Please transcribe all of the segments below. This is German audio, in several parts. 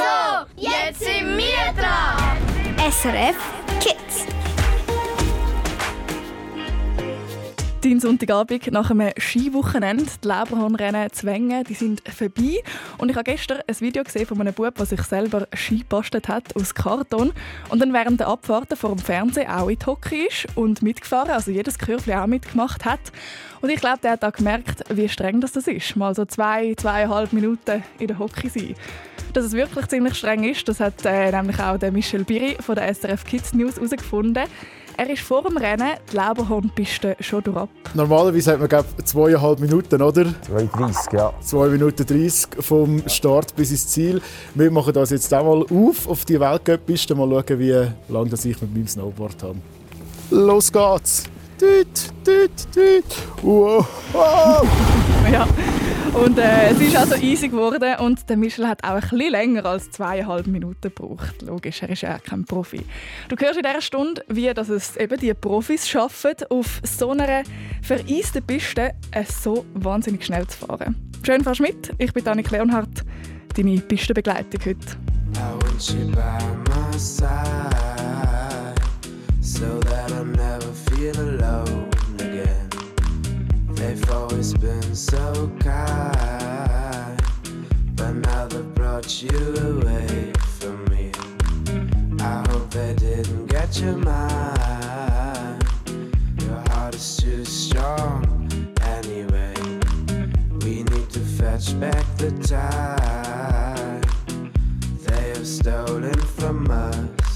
So, jetzt sind wir dran. SRF Dein Sonntagabend nach einem Skiwochenende, die Leberhornrennen zu Wengen, die sind vorbei. Und ich habe gestern ein Video gesehen von einem Bub, der sich selber Ski gebastelt hat aus Karton und dann während der Abfahrten vor dem Fernsehen auch in die Hockey ist und mitgefahren, also jedes Kürfli auch mitgemacht hat. Und ich glaube, der hat auch gemerkt, wie streng das ist, mal so zwei, zweieinhalb Minuten in der Hockey sein. Dass es wirklich ziemlich streng ist, das hat äh, nämlich auch der Michel Biri von der SRF Kids News herausgefunden. Er ist vor dem Rennen die Leberhornpiste schon durch. Normalerweise hat man glaub, zweieinhalb Minuten, oder? 2,30, ja. 2 Minuten 30 vom Start bis ins Ziel. Wir machen das jetzt auch mal auf, auf die Weltcup-Piste. Mal schauen, wie lange das ich mit meinem Snowboard habe. Los geht's! Tüt, tüt, tüt. Wow. wow. ja. Und äh, es ist also easy geworden und der Michel hat auch ein bisschen länger als zweieinhalb Minuten gebraucht. Logisch, er ist ja kein Profi. Du hörst in dieser Stunde, wie dass es eben die Profis schaffen, auf so einer vereisten Piste äh, so wahnsinnig schnell zu fahren. Schön fährst mit. Ich bin Annik Leonhardt, deine Pistenbegleitung heute. I want you by my side, so that I never feel alone. They've always been so kind, but now they've brought you away from me. I hope they didn't get your mind. Your heart is too strong anyway. We need to fetch back the time they have stolen from us.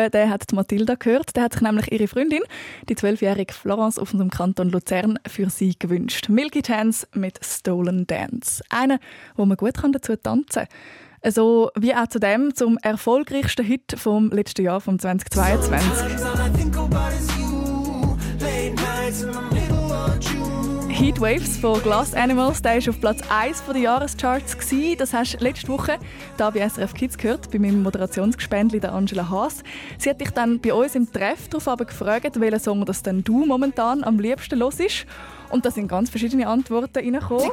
Hoffe, der hat Mathilda gehört. Der hat sich nämlich ihre Freundin, die zwölfjährige Florence aus dem Kanton Luzern, für sie gewünscht. Milky Chance mit Stolen Dance. Eine, wo man gut dazu tanzen kann. So wie auch zu dem zum erfolgreichsten Hit vom letzten Jahr, vom 2022. Heatwaves von Glass Animals. Der war auf Platz 1 der Jahrescharts. Das hast du letzte Woche hier bei SRF Kids gehört, bei meinem Moderationsgespendli Angela Haas. Sie hat dich dann bei uns im Treff darauf gefragt, welchen Song das denn du momentan am liebsten los ist. Und da sind ganz verschiedene Antworten reingekommen.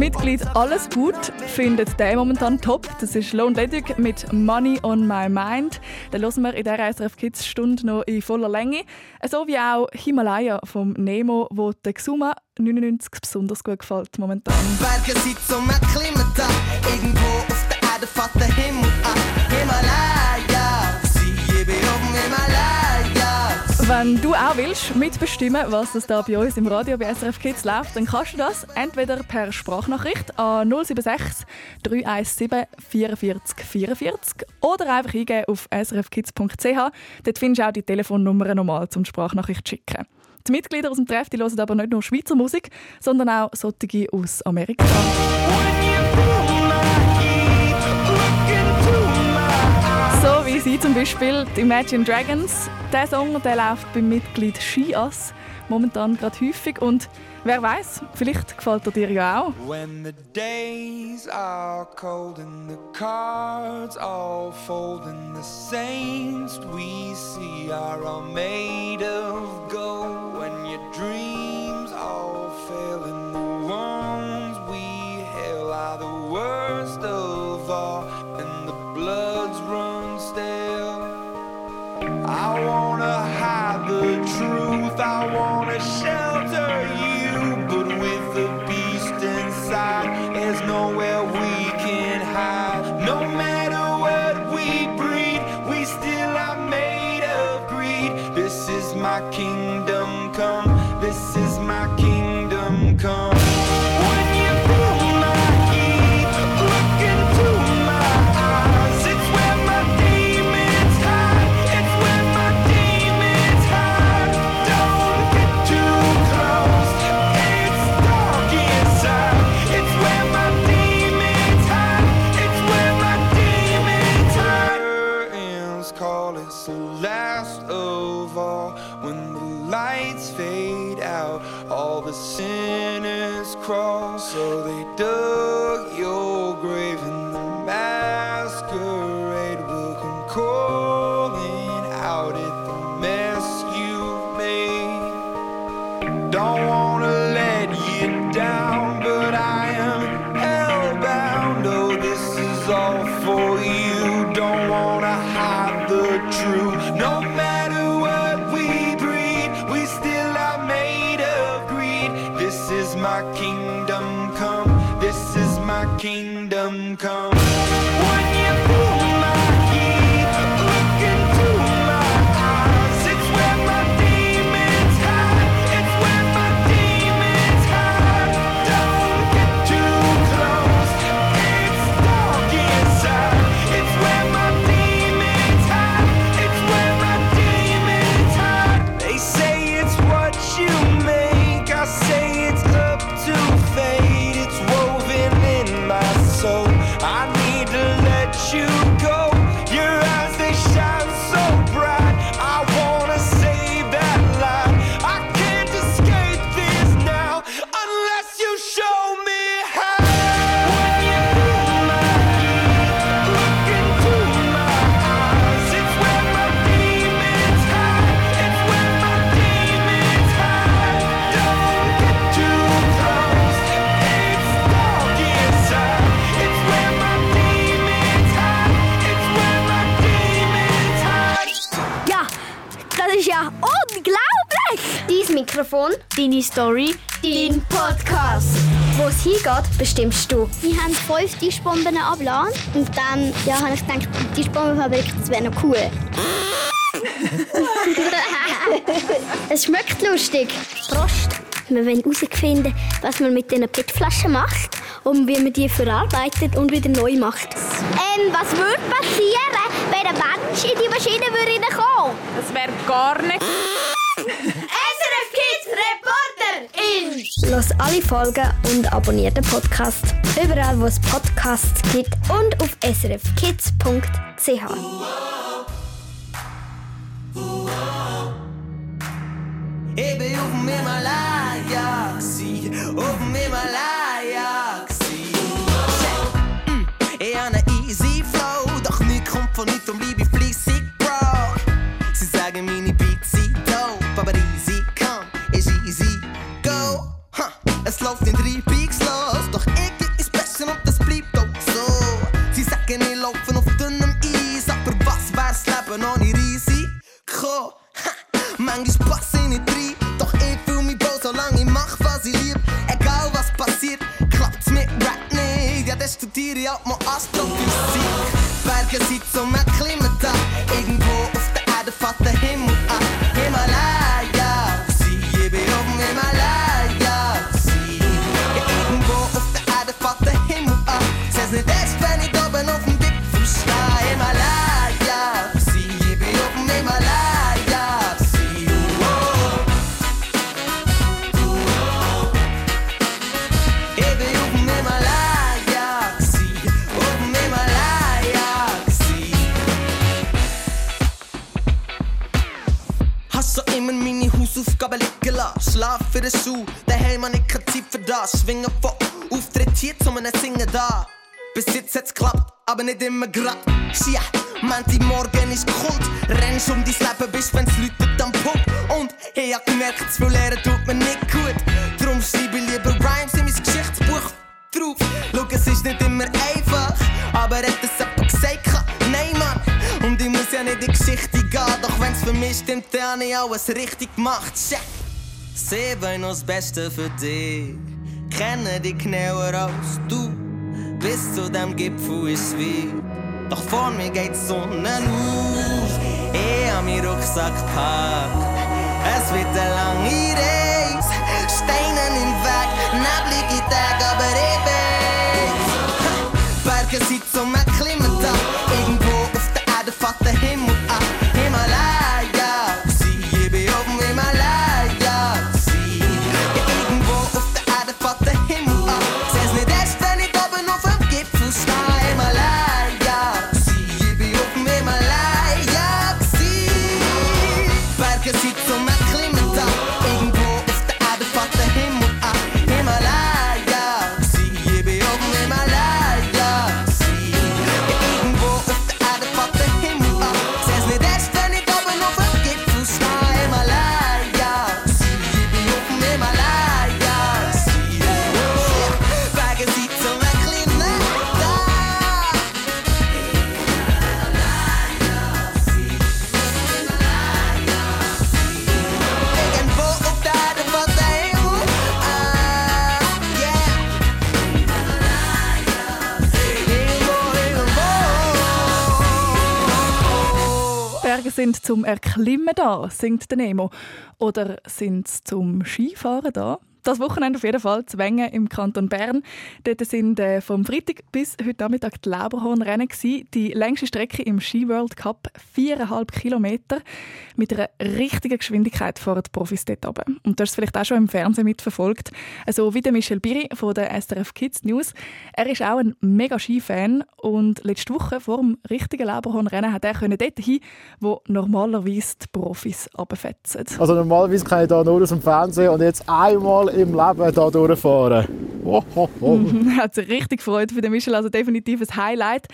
Mitglied Alles Gut findet der momentan top. Das ist Lone Ledig mit Money on My Mind. Den hören wir in dieser SRF Kids Stunde noch in voller Länge. So wie auch Himalaya vom Nemo, wo der Xuma 99 besonders gut gefällt momentan. Berge sind zum Klimata, irgendwo auf der Erde fährt der Himmel an. Himalaya, Wenn du auch willst mitbestimmen, was das da bei uns im Radio bei SRF Kids läuft, dann kannst du das entweder per Sprachnachricht an 076 317 44 44 oder einfach eingeben auf srfkids.ch. Dort findest du auch die Telefonnummer nochmal zum Sprachnachricht schicken. Die Mitglieder aus dem Treff die hören aber nicht nur Schweizer Musik, sondern auch solche aus Amerika. Sie zum Beispiel die Imagine Dragons. Der Song der läuft beim Mitglied Shias momentan gerade häufig und wer weiß, vielleicht gefällt er dir ja auch. When the days are cold and the cards all fold and the saints we see are all made of gold when your dreams all fail and the ones we hail are the worst of all and the bloods I wanna hide the truth, I wanna shelter you. But with the Mikrofon, deine Story, dein Podcast. Wo es hingeht, bestimmst du. Wir haben fünf Tischbomben abgeladen und dann ja, habe ich gedacht, die Tischbombenfabrik wäre noch cool. es schmeckt lustig. Prost! Wir wollen herausfinden, was man mit diesen PET-Flaschen macht und wie man die verarbeitet und wieder neu macht. Ähm, was würde passieren, wenn ein Mensch in die Maschine würde kommen? Das wäre gar nicht. Super! Los alle Folgen und abonniert den Podcast. Überall, wo es Podcasts gibt und auf srfkids.ch. bin auf dem Himalaya, sie auf dem Himalaya. Es läuft in drei Peaks los, doch ich ist besser und das bleibt auch so. Sie sagen, ich laufe auf dünnem Eis, aber was wär's Leben ohne Risiko? Ha, manchmal passe ich nicht rein, doch ich fühl mich wohl, solange ich mach, was ich lieb. Egal was passiert, klappt's mit Rap nicht. Ja, dann studiere ich auch mal Astrophysik. Berge sind zum Erklimmen aber nicht immer grad. Schia, Menti morgen ist Kult. Rennst um dein Leben, bis wenn's läutet am Punkt. Und ich hab gemerkt, zu lernen tut mir nicht gut. Drum schreibe ich lieber Rhymes in mein Geschichtsbuch drauf. Schau, es ist nicht immer einfach, aber hat es jemand gesagt? Nein, Mann. Und ich muss ja nicht in die Geschichte gehen, doch wenn's für mich stimmt, dann ich alles richtig gemacht. Check. Sie wollen noch das Beste für dich, kennen dich genauer als du. Bis zu dem Gipfel ist wie, doch vor mir geht die Sonne auf. Ich hab meinen Rucksack gepackt, es wird eine lange Reise. Steine im Weg, neblige Tage, aber ich weiß. Berge sind sind zum Erklimmen da, singt der Nemo. Oder sind sie zum Skifahren da? Das Wochenende auf jeden Fall, Zwänge im Kanton Bern. Dort sind äh, vom Freitag bis heute Nachmittag die Lauberhornrennen. Die längste Strecke im Ski World Cup, viereinhalb Kilometer. Mit einer richtigen Geschwindigkeit fahren die Profis dort runter. Und du hast es vielleicht auch schon im Fernsehen mitverfolgt. Also wie der Michel Biri von der SRF Kids News. Er ist auch ein mega Ski-Fan und letzte Woche vor dem richtigen Lauberhornrennen hat er dort hin, wo normalerweise die Profis runterfetzen. Also normalerweise kann ich da nur aus dem Fernsehen und jetzt einmal im Leben da durchfahren. Oh, oh, oh. Er hat sich richtig gefreut für den Michel, also definitiv ein Highlight.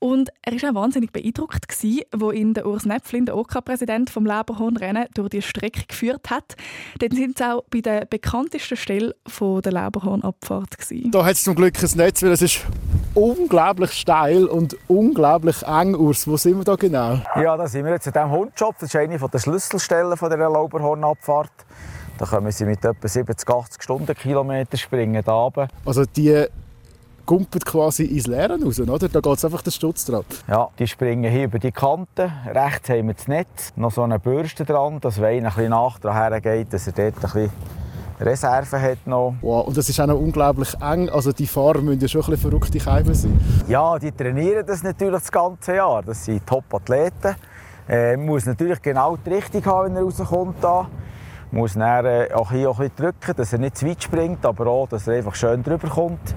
Und er war auch wahnsinnig beeindruckt, gewesen, wo ihn der Urs Näpflin, der OK-Präsident vom Lauberhornrennen, durch die Strecke geführt hat. Dann sind sie auch bei der bekanntesten Stelle von der Lauberhornabfahrt. Gewesen. Da hat es zum Glück ein Netz, weil es ist unglaublich steil und unglaublich eng. Urs, wo sind wir da genau? Ja, da sind wir jetzt in diesem Hundjob. Das ist eine der Schlüsselstellen von der Lauberhornabfahrt. Da können sie mit etwa 70, 80 Stundenkilometer springen da runter. Also die kumpelt quasi ins Leere raus, oder? Da geht es einfach den Stutz dran. Ja, die springen hier über die Kante. Rechts haben wir das Netz, noch so eine Bürste dran, dass wenn einer ein bisschen nach daher geht, dass er dort ein bisschen Reserve hat noch. Wow, und das ist auch noch unglaublich eng. Also die Fahrer müssen ja schon ein bisschen verrückte Keimen sein. Ja, die trainieren das natürlich das ganze Jahr. Das sind Top-Athleten. Äh, man muss natürlich genau die Richtung haben, wenn er rauskommt. Da. Man muss dann, äh, auch hier auch ein bisschen drücken, dass er nicht zu weit springt, aber auch, dass er einfach schön drüber kommt.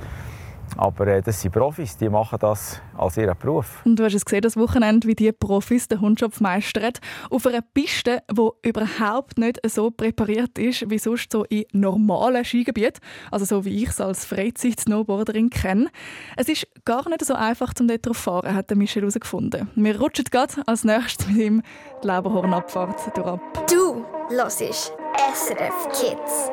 Aber äh, das sind Profis, die machen das als ihren Beruf. Und du hast es gesehen, das Wochenende, wie die Profis den Hundschopf meistern. Auf einer Piste, die überhaupt nicht so präpariert ist wie sonst so in normalen Skigebieten. Also so wie ich es als Freizeit-Snowboarderin kenne. Es ist gar nicht so einfach, um dort drauf zu fahren, hat Michel herausgefunden. Wir rutschen gerade als nächstes mit ihm die Leberhornabfahrt durch ab. Du hörst SRF Kids.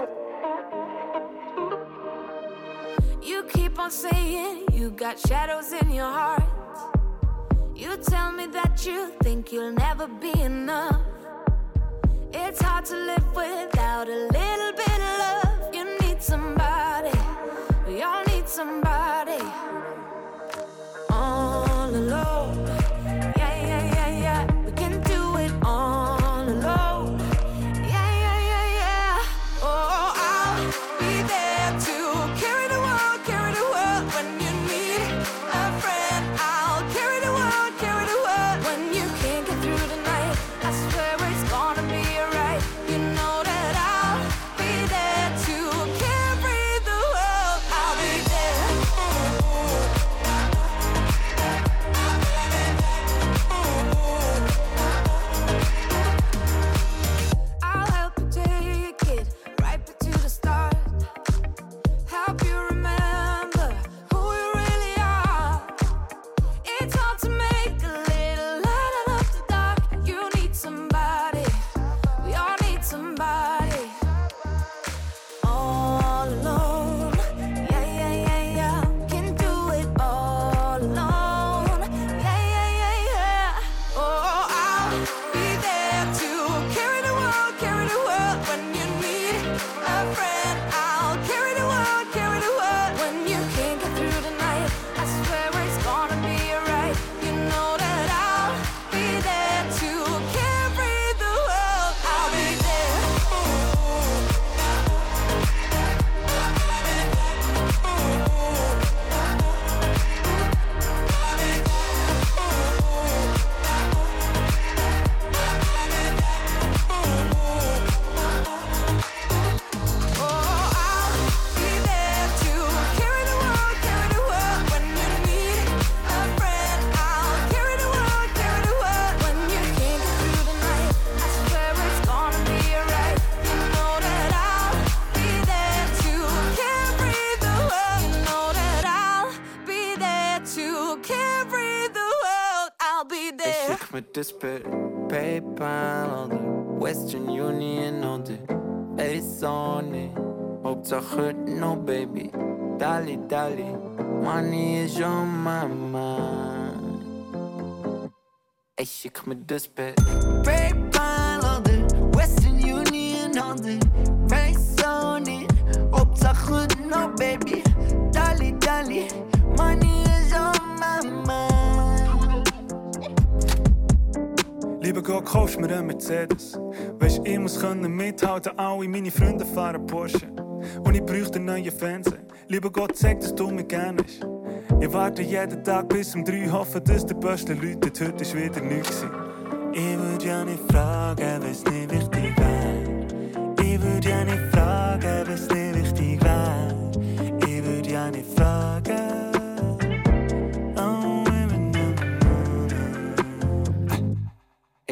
You keep on saying you got shadows in your heart. You tell me that you think you'll never be enough. It's hard to live without a little bit of love. You need somebody, we all need somebody. Schick mir das Bett. PayPal the Western Union Ace on it. Hauptsache no baby. Dali, dali. Money is on my mind. Lieber Gott, kaufst mir einen Mercedes. Weisst, ich muss können mithalten, alle meine Freunde fahren Porsche. Und ich bräuchte einen neuen Fernseher. Lieber Gott, sag, dass du mich gerne hast. Ich warte jeden Tag bis um drei, hoffe, dass der Beste läutet. Heute ist wieder nichts. Ich würde ja nicht fragen, was nicht wichtig wäre. Ich würde ja nicht fragen, was nicht wichtig wäre. Ich würde ja nicht fragen.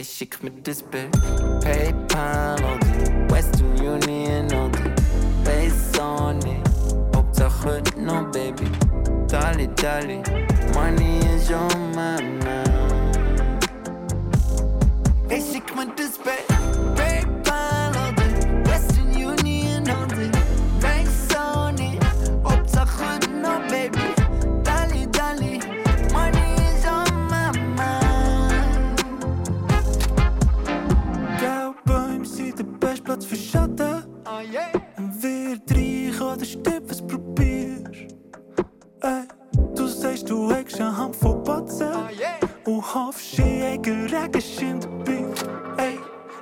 Ich schick mir das Bild. PayPal oder Western Union oder Base on it. Hauptsache no baby. Dali, dali. Money is on my mind. Ich schick mir Ey, du sagst, du hast eine Hand voll Batzen. Oh yeah. Und hoffst, ich eigen Regenschirm dabei. Ey,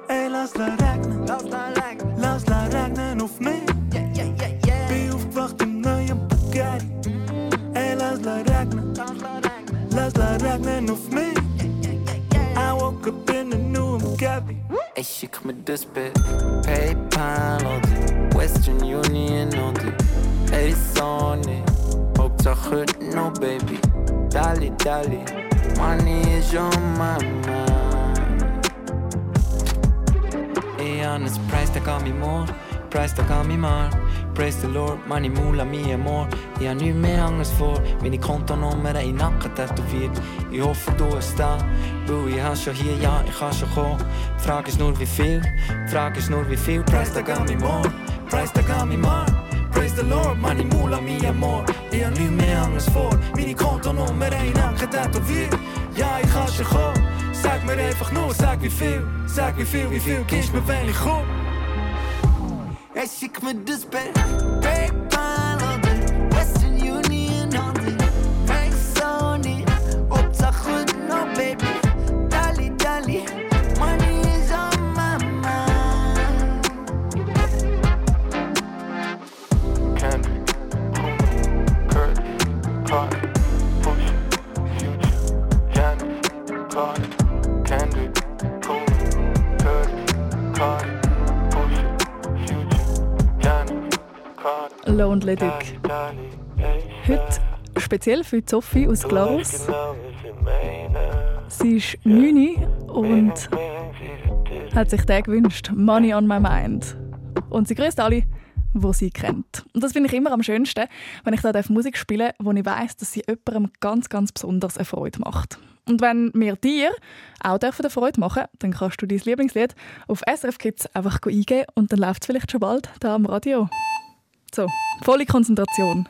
ey, lass la regnen. Lass la regnen. Lass la regnen auf mich. Yeah, yeah, yeah, yeah. Bin aufgewacht im neuen Bugatti. Ey, lass la regnen. Lass la regnen. Lass la regnen auf mich. I woke up in a new Gabby. Ich schick mir das Bild. PayPal oder Western Union oder Ace on it. Hauptsache heute noch, Baby. Dali, Dali, money is on my mind. Ich habe ein Preis, der kann mich more, Preis, der kann mich mal. Praise the Lord, meine Mula, mi amor. Ich habe nichts mehr anderes vor, meine Kontonummer in den Nacken tätowiert. Ich hoffe, du hast da, weil ich habe schon hier, ja, ich kann schon kommen. Die Frage ist nur, wie viel, die Frage ist nur, wie viel. Preis, der kann mich more, Preis, der kann mich mal. Praise the Lord, meine Mula, mi amor. Ich habe nichts mehr anderes vor, meine Kontonummer in den Nacken tätowiert. Ja, ich kann schon kommen. Sag mir einfach nur, sag wie viel, sag wie viel, wie viel gibst mir, wenn ich komm. Hey, schick mir das Bild. PayPal oder Dali, ey, Heute speziell für Sophie aus Glarus. Sie ist 9 und hat sich den gewünscht. Money on my mind. Und sie grüßt alle, die sie kennt. Und das finde ich immer am schönsten, wenn ich da Musik spielen darf, wo ich weiß, dass sie jemandem ganz, ganz besonders eine Freude macht. Und wenn wir dir auch eine Freude machen dann kannst du dein Lieblingslied auf SRF Kids einfach eingeben und dann läuft es vielleicht schon bald da am Radio. So, volle Konzentration.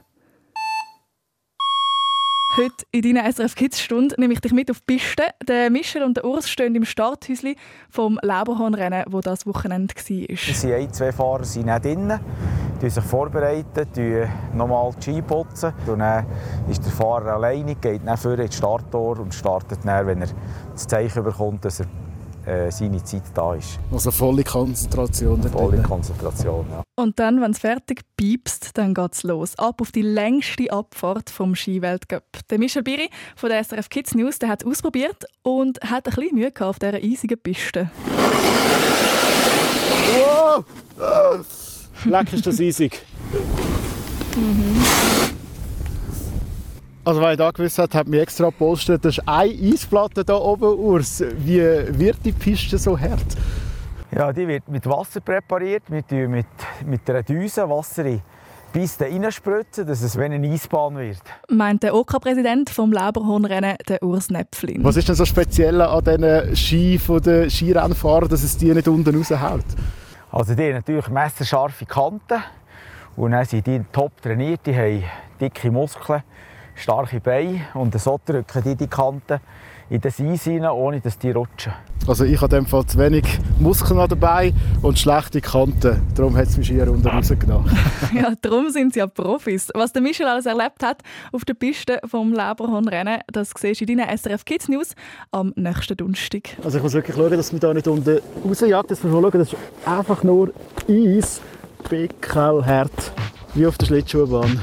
Heute in deiner SRF Kids Stunde nehme ich dich mit auf die Piste. Der Michel und der Urs stehen im Starthäuschen vom Lauberhornrennen, wo das Wochenende war. Es sind ein, zwei Fahrer sind nicht drin, die sich vorbereiten, nochmal die Ski putzen. Dann ist der Fahrer alleine, geht dann vorne ins Starttor und startet dann, wenn er das Zeichen bekommt, dass er äh, seine Zeit da ist. Also volle Konzentration. Volle drin. Konzentration, ja. Und dann, wenn es fertig piepst, dann geht's los. Ab auf die längste Abfahrt vom Skiweltcup. Der Michel Biri von der SRF Kids News der hat es ausprobiert und hat ein bisschen Mühe gehabt auf dieser eisigen Piste. Wow! Leck ist das eisig. Also, weil ich da gewusst habe, hat mich extra gepostet, das ist eine Eisplatte hier oben, Urs. Wie wird die Piste so hart? Ja, die wird mit Wasser präpariert. Wir tun mit, mit einer Düse Wasser in die Piste reinspritzen, dass es wie eine Eisbahn wird. Meint der OK-Präsident vom Lauberhornrennen, der Urs Näpflin. Was ist denn so speziell an diesen Ski von den Skirennfahrern, dass es die nicht unten raushaut? Also die haben natürlich messerscharfe Kanten und dann sind die top trainiert, die haben dicke Muskeln, starke Beine und so drücken die die Kanten in das Eis rein, ohne dass die rutschen. Also ich habe in dem Fall zu wenig Muskeln an dabei und schlechte Kanten. Darum hat es mich hier unten rausgenommen. ja, darum sind sie ja Profis. Was der Michel alles erlebt hat auf der Piste vom Lauberhornrennen, das siehst du in deinen SRF Kids News am nächsten Donnerstag. Also ich muss wirklich schauen, dass man da nicht unten rausjagt. Jetzt muss man schauen, das ist einfach nur Eis, pickelhart, wie auf der Schlittschuhbahn.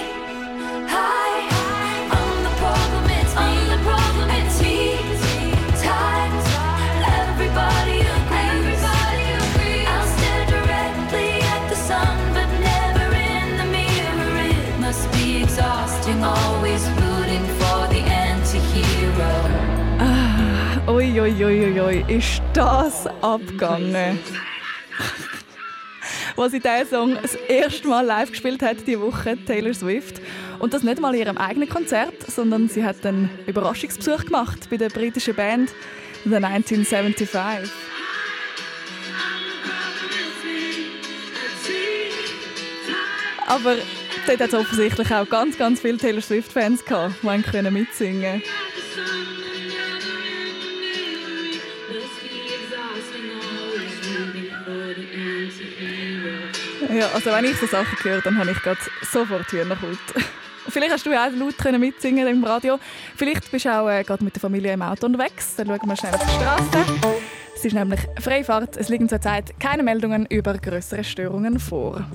Ui, ist das abgegangen. Wo sie diesen Song das erste Mal live gespielt hat, diese Woche, Taylor Swift. Und das nicht mal in ihrem eigenen Konzert, sondern sie hat einen Überraschungsbesuch gemacht bei der britischen Band The 1975. Aber dort hat es offensichtlich auch ganz, ganz viele Taylor Swift-Fans gehabt, die können Ja, also wenn ich so Sachen höre, dann habe ich gerade sofort Hühnerhaut. Vielleicht hast du ja auch laut mitsingen im Radio. Vielleicht bist du auch äh, gerade mit der Familie im Auto unterwegs. Dann schauen wir schnell auf die Straße. Es ist nämlich Freifahrt. Es liegen zurzeit keine Meldungen über größere Störungen vor.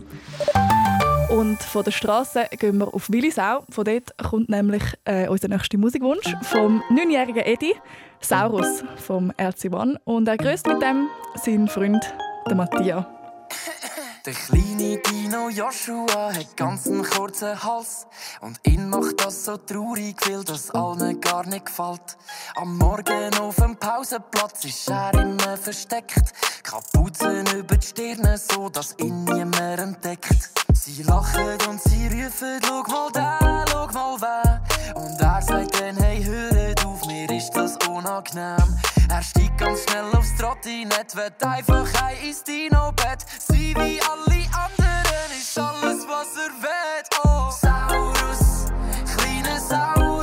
Und von der Straße gehen wir auf Willisau. Von dort kommt nämlich äh, unser nächster Musikwunsch vom 9-jährigen Eddie, Saurus vom RC1. Und er grüßt mit dem seinen Freund, der Matthias. Der kleine Dino Joshua hat ganz einen kurzen Hals. Und ihn macht das so traurig, weil das allen gar nicht gefällt. Am Morgen auf dem Pausenplatz ist er immer versteckt. Kapuzen über die Stirne, so dass ihn niemand entdeckt. Sie lachen und sie rufen, schau mal da, schau mal wer. Und er sagt dann, hey, hört auf, mir ist das unangenehm. Er steigt ganz schnell aufs Trottinett, wird einfach ein ins Dino-Bett. Sie wie alle anderen ist alles, was er will. Oh, Saurus, kleiner Saurus,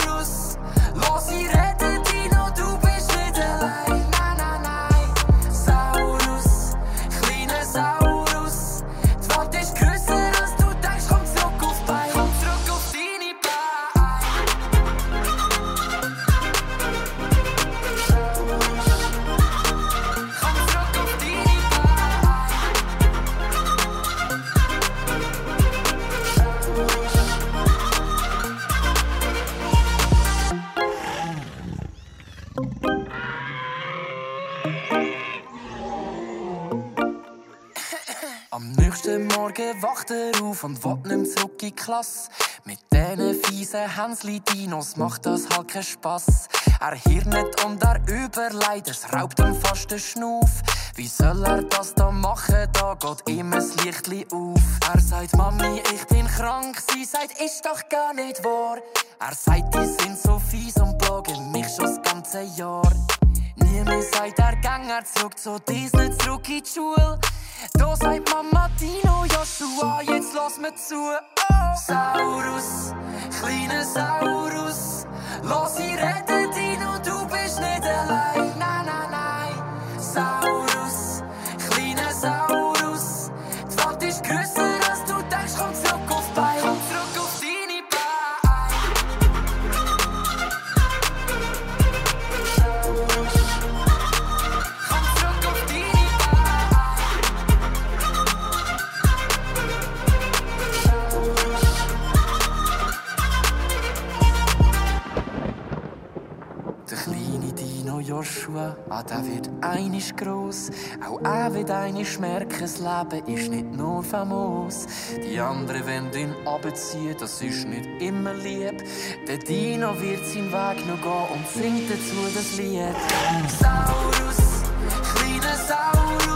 Morgen wacht er auf und will nicht zurück in die Klasse. Mit diesen fiesen Hänsli-Dinos macht das halt keinen Spass. Er hirnet und er überlegt, es raubt ihm fast den Schnuff. Wie soll er das da machen? Da geht ihm ein Lichtli auf. Er sagt, Mami, ich bin krank. Sie sagt, ist doch gar nicht wahr. Er sagt, die sind so fies und plagen mich schon das ganze Jahr. Nie mehr sagt er, gang er zurück zu Disney, zurück in die Schule. Da sagt Mama Dino, Joshua, jetzt lass mir zu. Oh. Saurus, kleiner Saurus, lass ich reden, Dino, du bist nicht allein. Joshua, ah, der wird einisch gross. Auch er wird einisch merken, das Leben ist nicht nur famos. Die anderen wollen ihn abziehen, das ist nicht immer lieb. Der Dino wird seinen Weg noch gehen und singt dazu das Lied. Saurus, kleiner Saurus,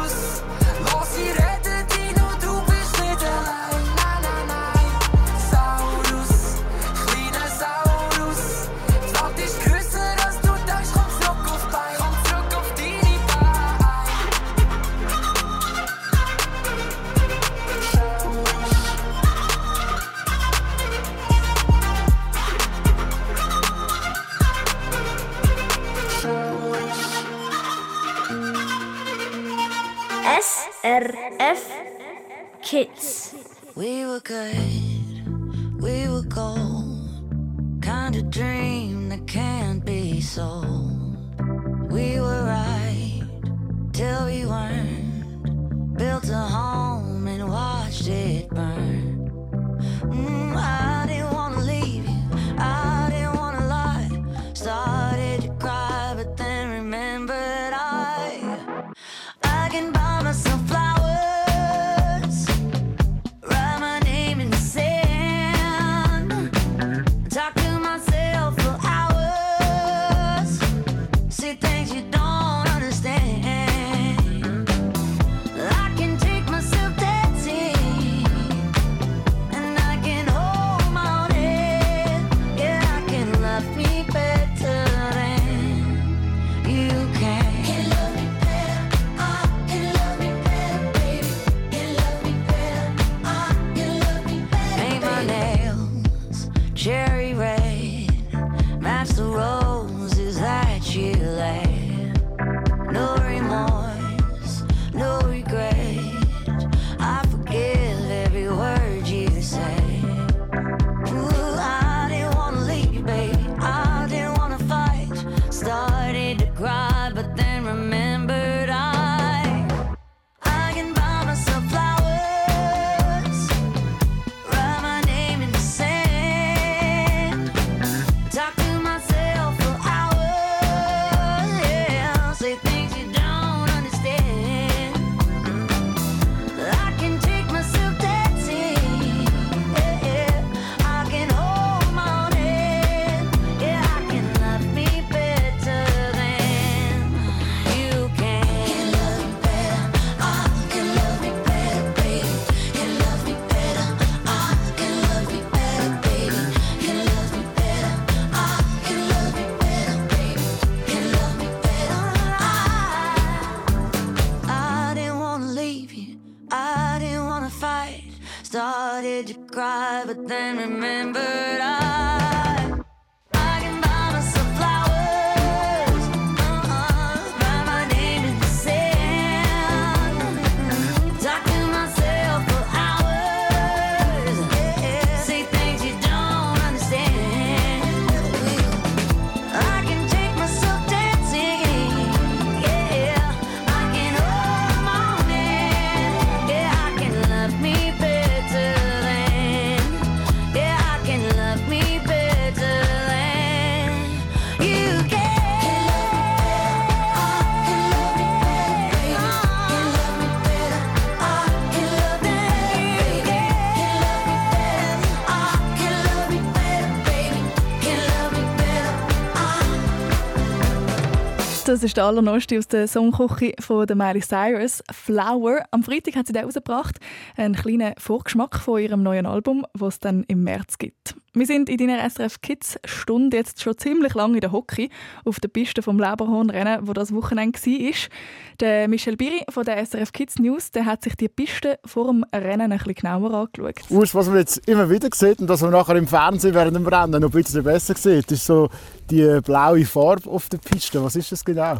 good, Das ist der allerneueste aus der Songküche von der Miley Cyrus, «Flower». Am Freitag hat sie den rausgebracht. Einen kleinen Vorgeschmack von ihrem neuen Album, das es dann im März gibt. Wir sind in deiner SRF Kids Stunde jetzt schon ziemlich lange in der Hockey auf der Piste vom Leberhornrennen, wo das Wochenende war. Der Michel Biri von der SRF Kids News der hat sich die Piste vor dem Rennen ein bisschen genauer angeschaut. Urs, was man jetzt immer wieder sieht und was man nachher im Fernsehen während dem Rennen noch ein bisschen besser sieht, ist so die blaue Farbe auf der Piste. Was ist das genau?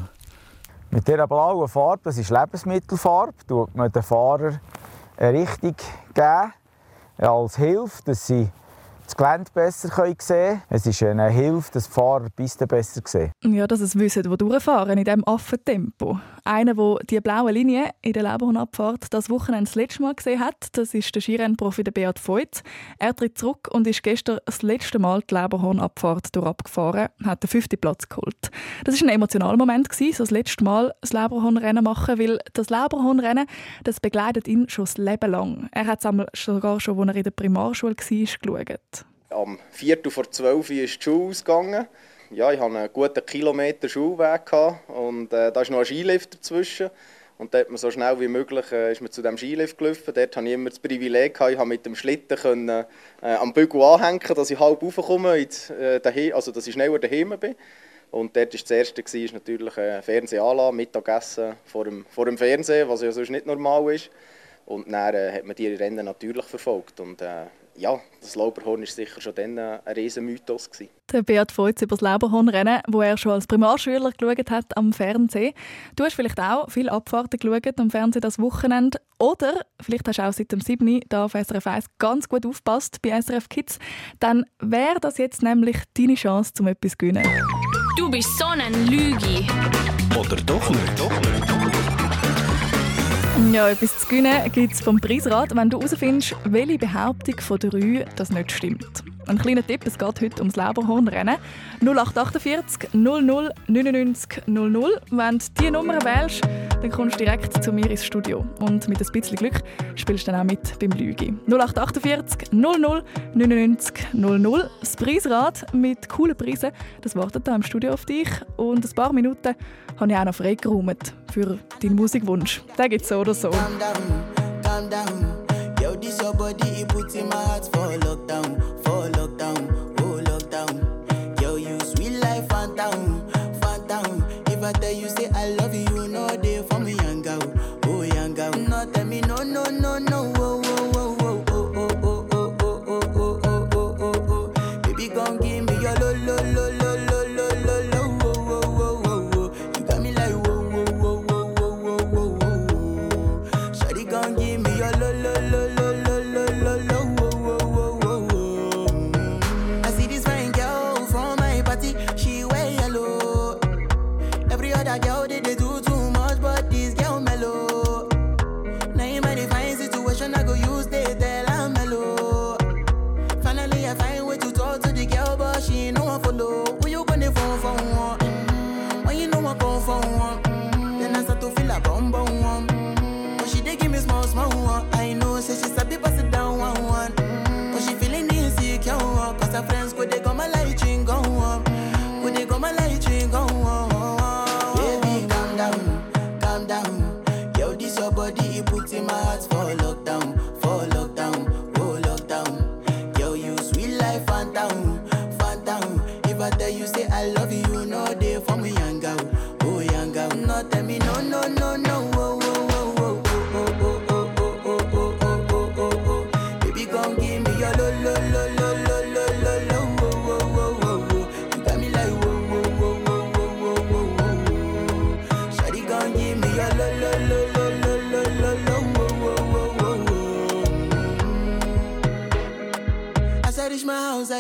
Mit dieser blauen Farbe, das ist Lebensmittelfarbe, tut man den Fahrern eine Richtung geben, als Hilfe, dass sie das Gelände besser sehen können. Es ist eine Hilfe, dass die Fahrer die Piste besser sehen. Ja, dass es wissen, wo durchfahren in diesem Affentempo. Einer, der die blaue Linie in der Leberhornabfahrt das Wochenende das letzte Mal gesehen hat, das ist der Skirennprofi Beat Voigt. Er tritt zurück und ist gestern das letzte Mal die Leberhornabfahrt durchabgefahren, hat den fünften Platz geholt. Das war ein emotionaler Moment, so das letzte Mal das Leberhornrennen machen, weil das Leberhornrennen das begleitet ihn schon das Leben lang. Er hat es sogar schon, als er in der Primarschule war, geschaut. Am Viertel vor zwölf ist die Schule ausgegangen. Ja, ich hatte einen guten Kilometer Schulweg und äh, da ist noch ein Skilift dazwischen. Und da hat man so schnell wie möglich äh, ist man zu dem Skilift gelaufen. Dort hatte ich immer das Privileg, gehabt, ich mit dem Schlitten können, äh, am Bügel anhängen, dass ich halb raufkomme, äh, also dass ich schneller daheim bin. Und dort war das erste war natürlich äh, Fernsehanlage, Mittagessen vor dem, vor dem Fernsehen, was ja sonst nicht normal ist. Und dann äh, hat man die Rennen natürlich verfolgt. Und äh, ja, das Lauberhorn war sicher schon dann äh, ein riesen Mythos. Gewesen. Der Beat Feutz über das Lauberhornrennen, wo er schon als Primarschüler geschaut hat am Fernsehen. Du hast vielleicht auch viele Abfahrten geschaut am Fernsehen das Wochenende. Oder vielleicht hast du auch seit dem 7. da auf SRF 1 ganz gut aufpasst bei SRF Kids. Dann wäre das jetzt nämlich deine Chance, um etwas zu gewinnen. Du bist so ein Lüge. Oder doch nicht? Doch nicht. Ja, etwas zu gewinnen gibt es vom Preisrat, wenn du herausfindest, welche Behauptung von drei das nicht stimmt. Ein kleiner Tipp, es geht heute ums Leberhornrennen. 0848 00 99 00. Wenn du diese Nummer wählst, dann kommst du direkt zu mir ins Studio. Und mit ein bisschen Glück spielst du dann auch mit beim Lüge. 0848 00 99 00. Das Preisrad mit coolen Preisen, das wartet hier im Studio auf dich. Und ein paar Minuten habe ich auch noch freigeräumt für deinen Musikwunsch. Den gibt es so oder so. Calm down, calm down. Yo, this your body, it puts in my heart for lockdown.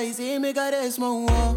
y si me small one.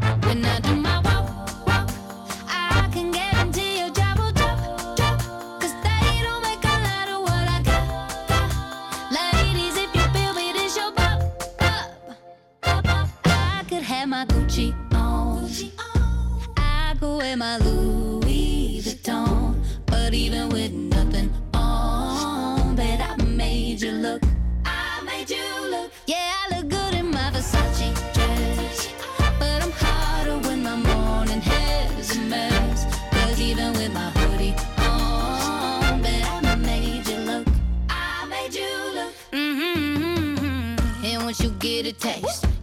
Wear my Louis Vuitton. But even with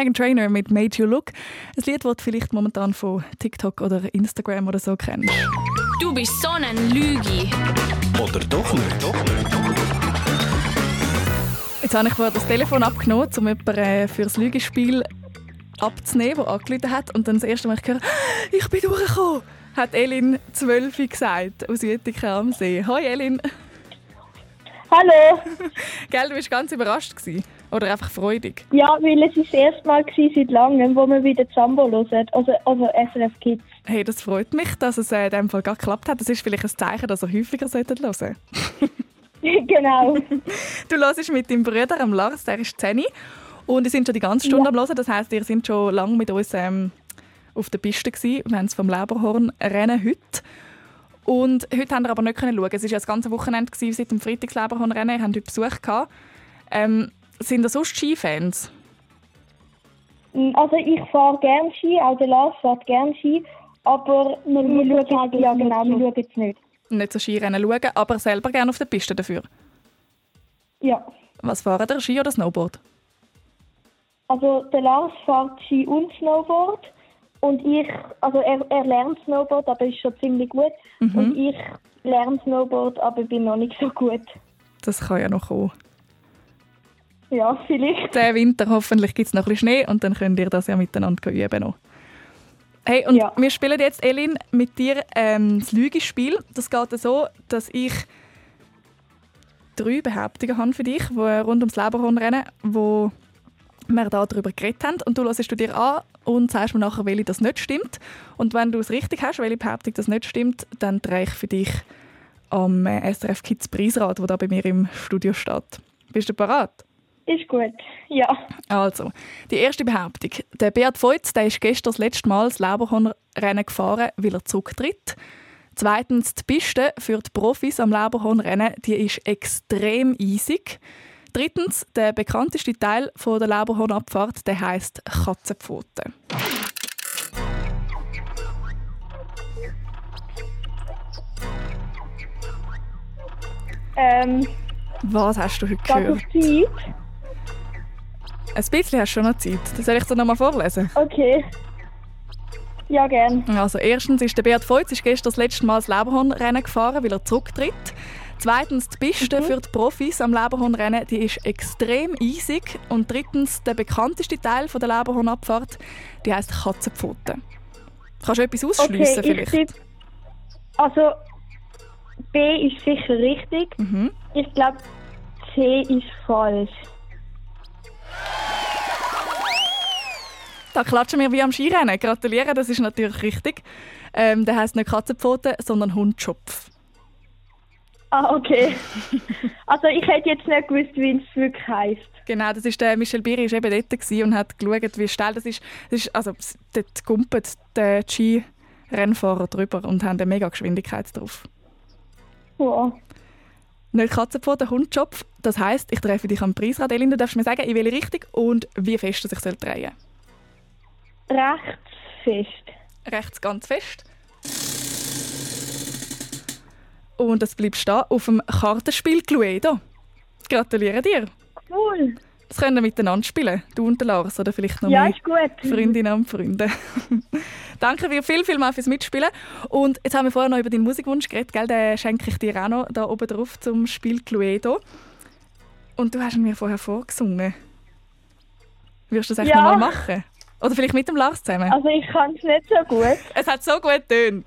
Megan Trainer mit Made You Look. Ein Lied, das du vielleicht momentan von TikTok oder Instagram oder so kennst. Du bist so ein Lügi. Oder doch nicht? Doch nicht. Jetzt habe ich vorher das Telefon abgenommen, um jemanden äh, für das Lügespiel abzunehmen, der angerufen hat. Und dann das erste Mal ich gehört, ich bin durchgekommen, hat Elin 12 gesagt, aus Jüttiken am See. Hoi Elin. Hallo. Gell, du warst ganz überrascht gewesen. Oder einfach freudig. Ja, weil es ist das erste Mal war seit langem, wo wir wieder Zambo hören. Also, also SRF Kids. Hey, das freut mich, dass es äh, in diesem Fall geklappt hat. Das ist vielleicht ein Zeichen, dass ihr häufiger hören solltet. genau. Du hörst mit deinem Bruder, am Lars, der ist 10 und ihr sind schon die ganze Stunde am Hören. Das heisst, ihr seid schon lange mit uns ähm, auf der Piste gewesen. Wir haben es vom Leberhorn-Rennen heute. Und heute haben wir aber nicht können schauen. Es war ja das ganze Wochenende gewesen, seit dem Freitagsleberhorn-Rennen. Ihr habt heute Besuch gehabt. Ähm, sind ihr sonst Skifans? Also ich fahre gerne Ski, auch der Lars fährt gerne Ski, aber wir, wir schauen halt, ja genau, wir schauen es nicht. Nicht so Skirennen schauen, aber selber gerne auf der Piste dafür. Ja. Was fahren ihr, Ski oder Snowboard? Also der Lars fährt Ski und Snowboard und ich, also er, er lernt Snowboard, aber ist schon ziemlich gut Mhm. und ich lerne Snowboard, aber bin noch nicht so gut. Das kann ja noch kommen. Ja, vielleicht. Diesen Winter hoffentlich gibt es noch ein bisschen Schnee und dann könnt ihr das ja miteinander üben. Noch. Hey, und wir spielen jetzt, Elin, mit dir ähm, das Lügespiel. Das geht so, dass ich drei Behauptungen habe für dich, die rund ums Leberhornrennen, wo wir da darüber geredet haben. Und du hörst du dir an und sagst mir nachher, welche das nicht stimmt. Und wenn du es richtig hast, welche Behauptung das nicht stimmt, dann drehe ich für dich am äh, SRF Kids Preisrad, wo da bei mir im Studio steht. Bist du bereit? Ist gut, ja. Also, die erste Behauptung. Der Beat Feutz der ist gestern das letzte Mal das Leberhornrennen gefahren, weil er zurücktritt. Zweitens, die Piste für die Profis am Leberhornrennen die ist extrem eisig. Drittens, der bekannteste Teil von der Leberhornabfahrt der heißt Katzenpfote. Ähm, Was hast du heute gehört? auf Zeit. Ein bisschen hast du schon noch Zeit. Das soll ich dir noch mal vorlesen? Okay. Ja, gern. Also erstens ist der Beat Feutz ist gestern das letzte Mal das Leberhornrennen gefahren, weil er zurücktritt. Zweitens, die Piste für die Profis am Leberhornrennen die ist extrem eisig. Und drittens, der bekannteste Teil von der Leberhornabfahrt, die heißt Katzenpfote. Kannst du etwas ausschliessen okay, vielleicht? Ich tipp, also B ist sicher richtig. Mhm. Ich glaube C ist falsch. Da klatschen wir wie am Skirennen. Gratulieren, das ist natürlich richtig. Ähm, der heißt nicht Katzenpfote, sondern Hundschopf. Ah, okay. also ich hätte jetzt nicht gewusst, wie es wirklich heisst. Genau, das ist der Michel Biri ist eben dort und hat geschaut, wie steil das ist. Das ist also dort gumpet der Ski-Rennfahrer drüber und haben eine mega Geschwindigkeit drauf. Wow. Nicht Katzenpfote, Hundschopf. Das heisst, ich treffe dich am Preisrad. Elin, du darfst mir sagen, in welche Richtung und wie fest dass ich soll drehen Rechts fest. Rechts ganz fest. Und das bleibt stehen auf dem Kartenspiel Cluedo. Gratuliere dir. Cool. Das können wir miteinander spielen, du und der Lars oder vielleicht noch Ja, ist gut. Freundinnen und Freunde. Danke dir viel, viel mal fürs Mitspielen. Und jetzt haben wir vorher noch über deinen Musikwunsch geredet, gell? den schenke ich dir auch noch da oben drauf zum Spiel Cluedo. Und du hast ihn mir vorher vorgesungen. Wirst du das echt Ja. noch mal machen? Oder vielleicht mit dem Lars zusammen? Also ich kann es nicht so gut. Es hat so gut getönt.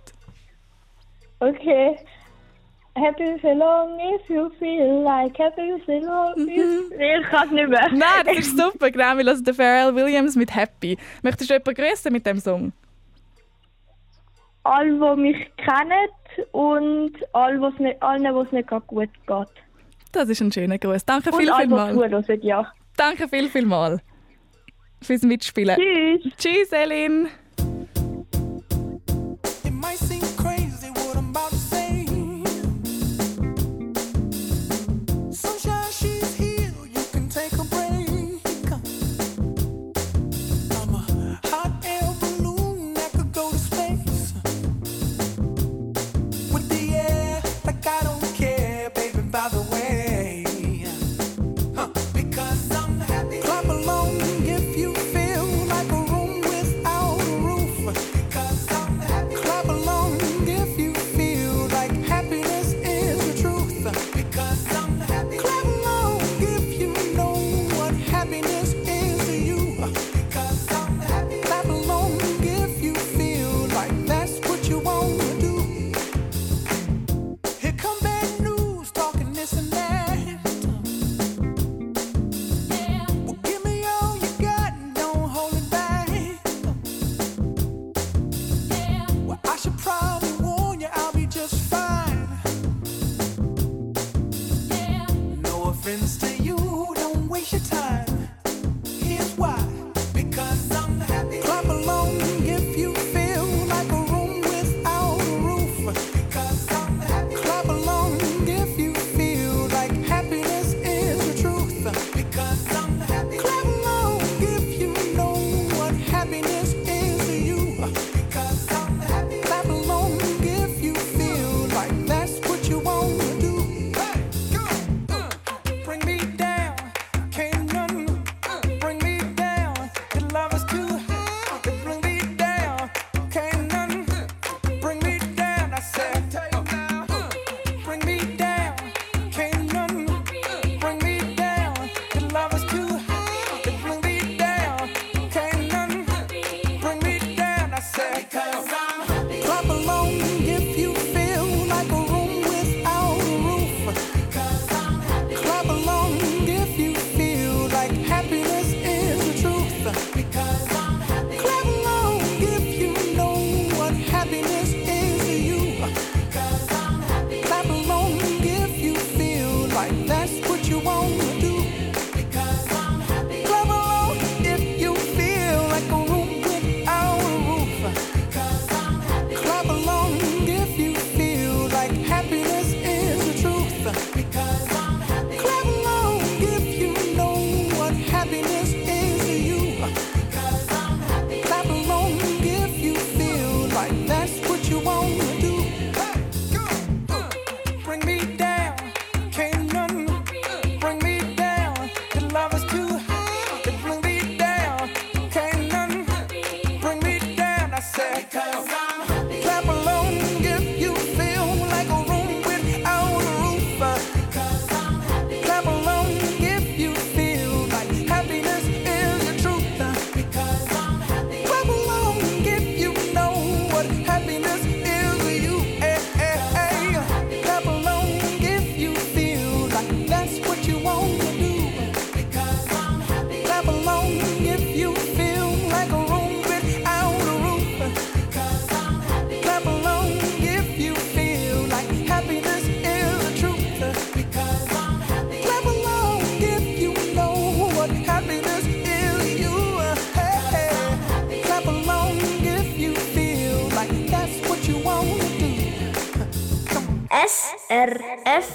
Okay. Happy so long if you feel like happy so long if... Ich kann es nicht mehr. Mhm. Nein, das ist super. Genau, wir hören den Pharrell Williams mit «Happy». Möchtest du jemanden grüßen mit dem Song? Alle, die mich kennen und alle, wo's nicht, allen, wo es nicht gut geht. Das ist ein schöner Gruß. Danke Und viel, viel mal. zuhören, ja. Danke viel, viel mal fürs Mitspielen. Tschüss. Tschüss, Elin. RF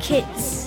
Kids.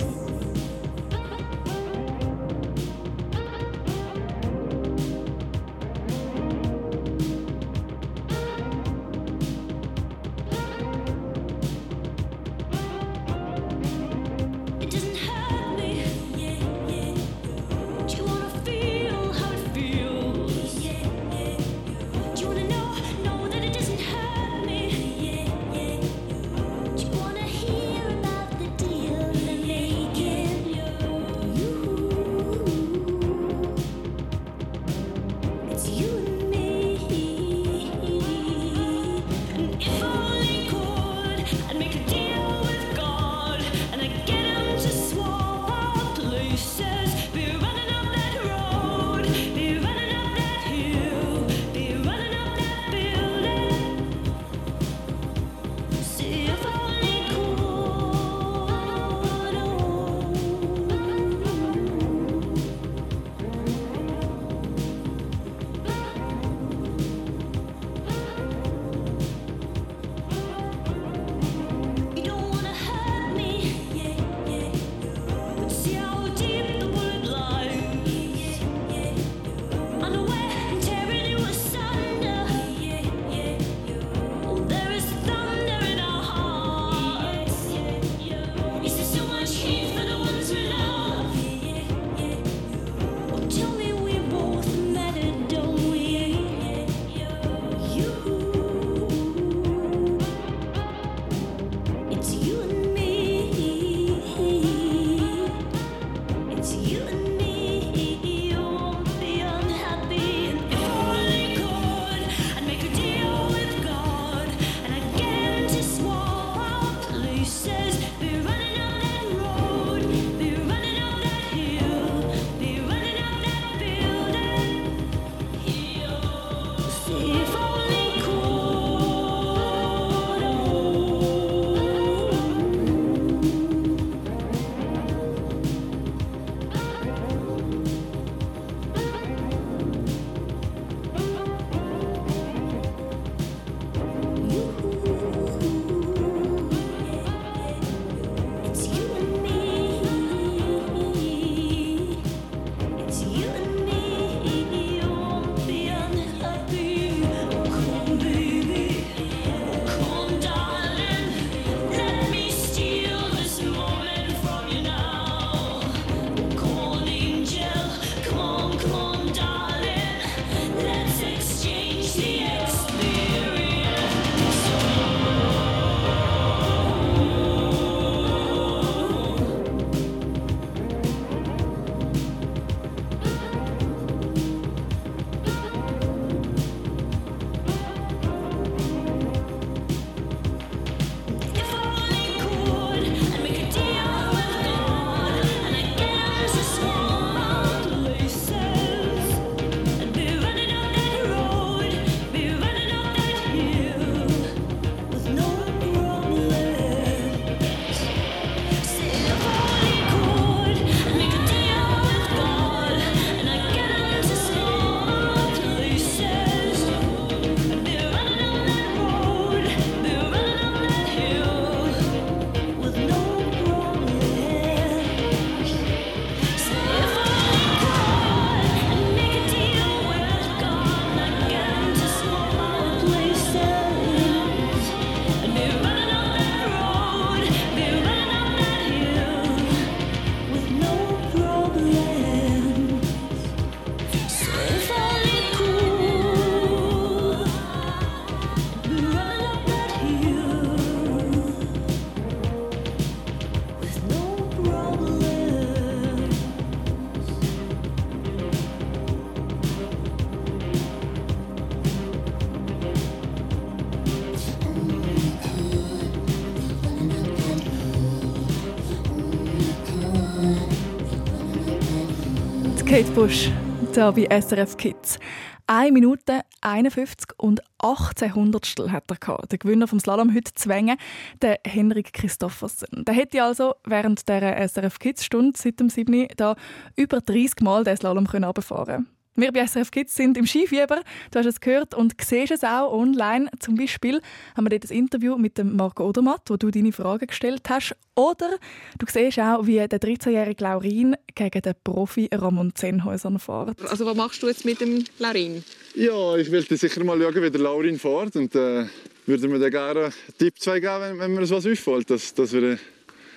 Kate Bush, hier bei SRF Kids. 1 Minute 51 und 18 Hundertstel hat er gehabt. Der Gewinner vom Slalom heute zwängen, der Henrik Christoffersen. Der hätte also während der SRF Kids Stunde seit dem 7. da über 30 Mal den Slalom runterfahren können. Wir bei SRF Kids sind im Skifieber. Du hast es gehört und siehst es auch online. Zum Beispiel haben wir dort ein Interview mit dem Marco Odermatt, wo du deine Fragen gestellt hast. Oder du siehst auch, wie der 13-jährige Laurin gegen den Profi Ramon Zenhäuser fährt. Also was machst du jetzt mit dem Laurin? Ja, ich will sicher mal schauen, wie der Laurin fährt. Und äh, würde mir dann gerne einen Tipp zwei geben, wenn, wenn mir das was auffällt, dass, dass wir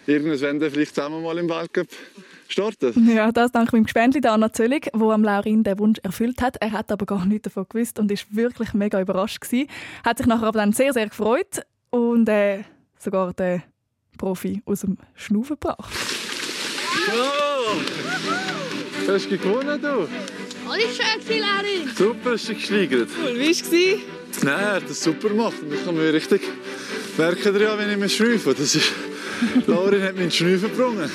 irgendwann vielleicht zusammen mal im Weltcup starten. Ja, das dank meinem Gespendli Anna Zöllig, wo am Laurin den Wunsch erfüllt hat. Er hat aber gar nichts davon gewusst und ist wirklich mega überrascht gewesen. Hat sich nachher aber dann sehr, sehr gefreut und äh, sogar den Profi aus dem Schnaufen gebracht. Oh! Hast du gewonnen, du? Alles schön, Laurin. Super, hast du gesteigert. Cool, wie war es? Nein, er hat das super gemacht. Und ich kann mir richtig merken, ja, wenn ich mich schnüfe. Das ist... Laurin hat mich Schnüfen gebrungen.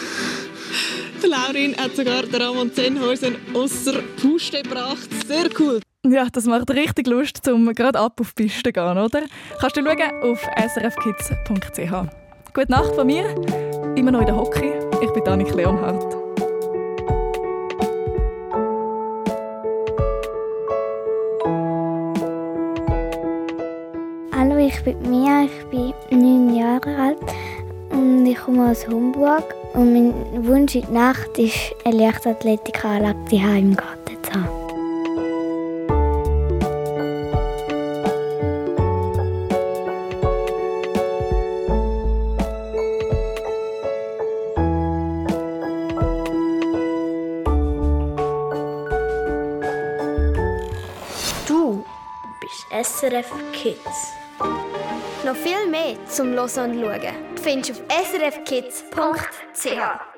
Der Laurin hat sogar den Ramon Zenhäusen außer Puste gebracht. Sehr cool. Ja, das macht richtig Lust, um gerade ab auf die Piste zu gehen, oder? Kannst du schauen auf srfkids.ch. Gute Nacht von mir, immer noch in der Hockey. Ich bin Danik Leonhardt. Hallo, ich bin Mia, ich bin neun Jahre alt und ich komme aus Homburg. Und mein Wunsch in der Nacht ist, eine Leichtathletikanlage zu Hause im Garten zu haben. Du bist SRF Kids. Noch viel mehr zum Hören und Schauen findest du auf srfkids.ch.